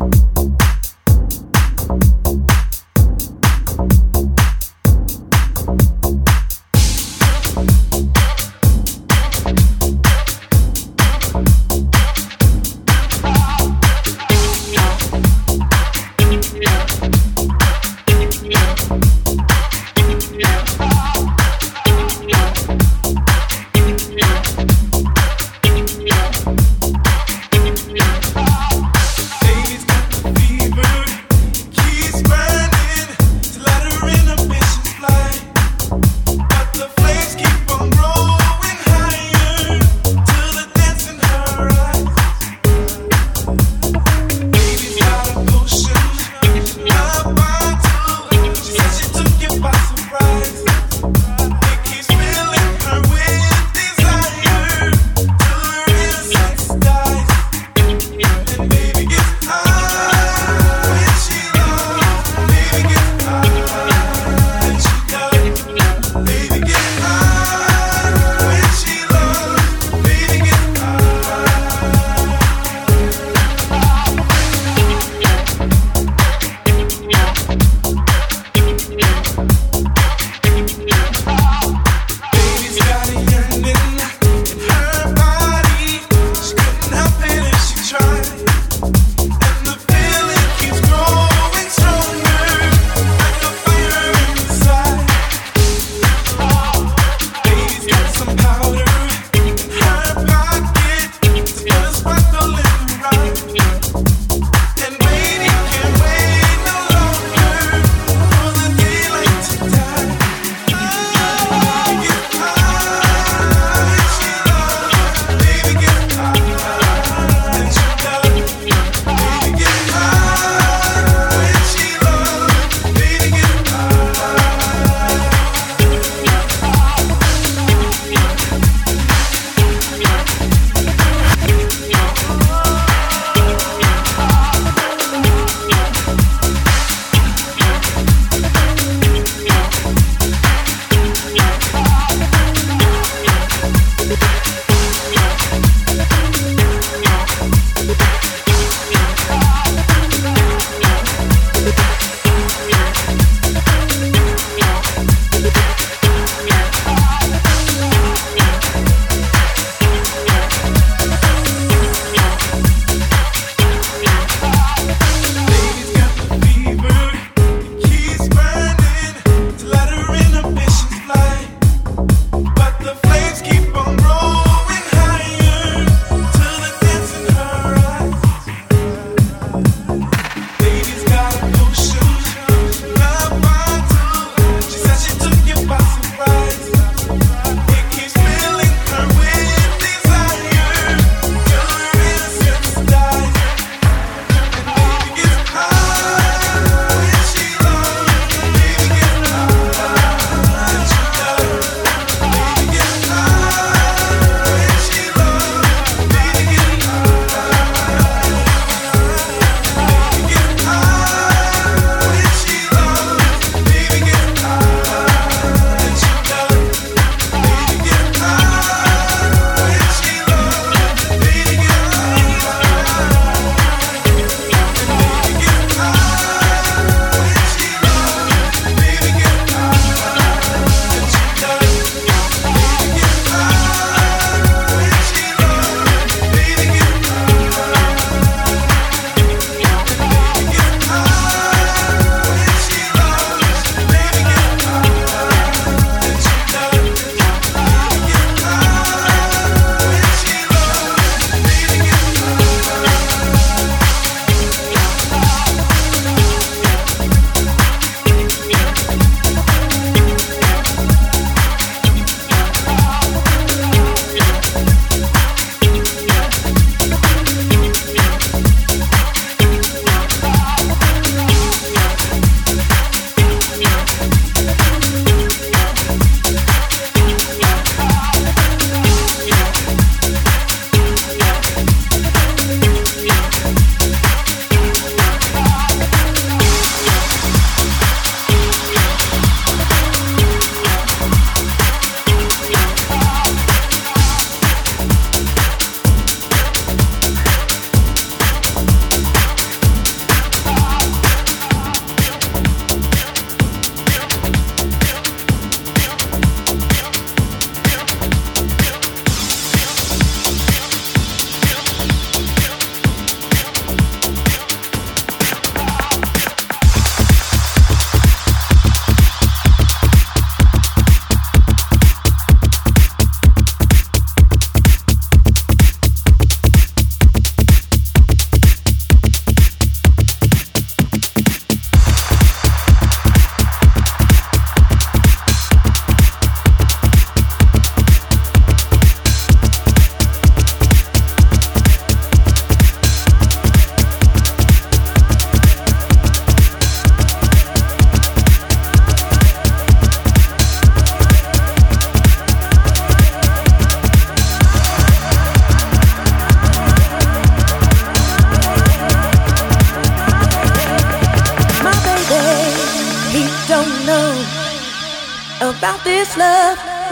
Baby's got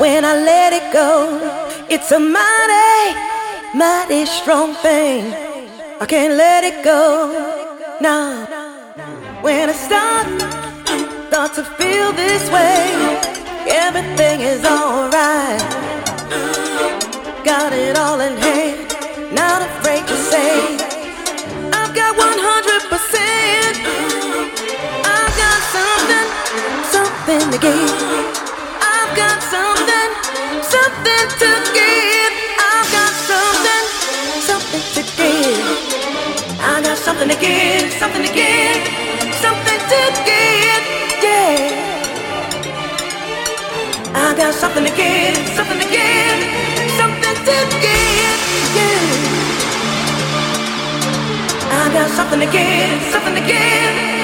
when I let it go. It's a mighty, mighty strong thing. I can't let it go. Now, when I start, start to feel this way, everything is alright. Got it all in hand, not afraid to say, I've got 100%. I've got something, something to give something, to give. I got something to gain, I got something, to give. something to give. Something to give. I've got something, again, something again, something to give.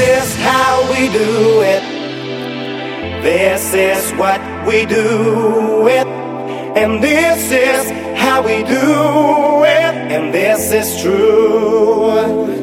is how we do it. This is what we do it. And this is how we do it. And this is true.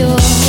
I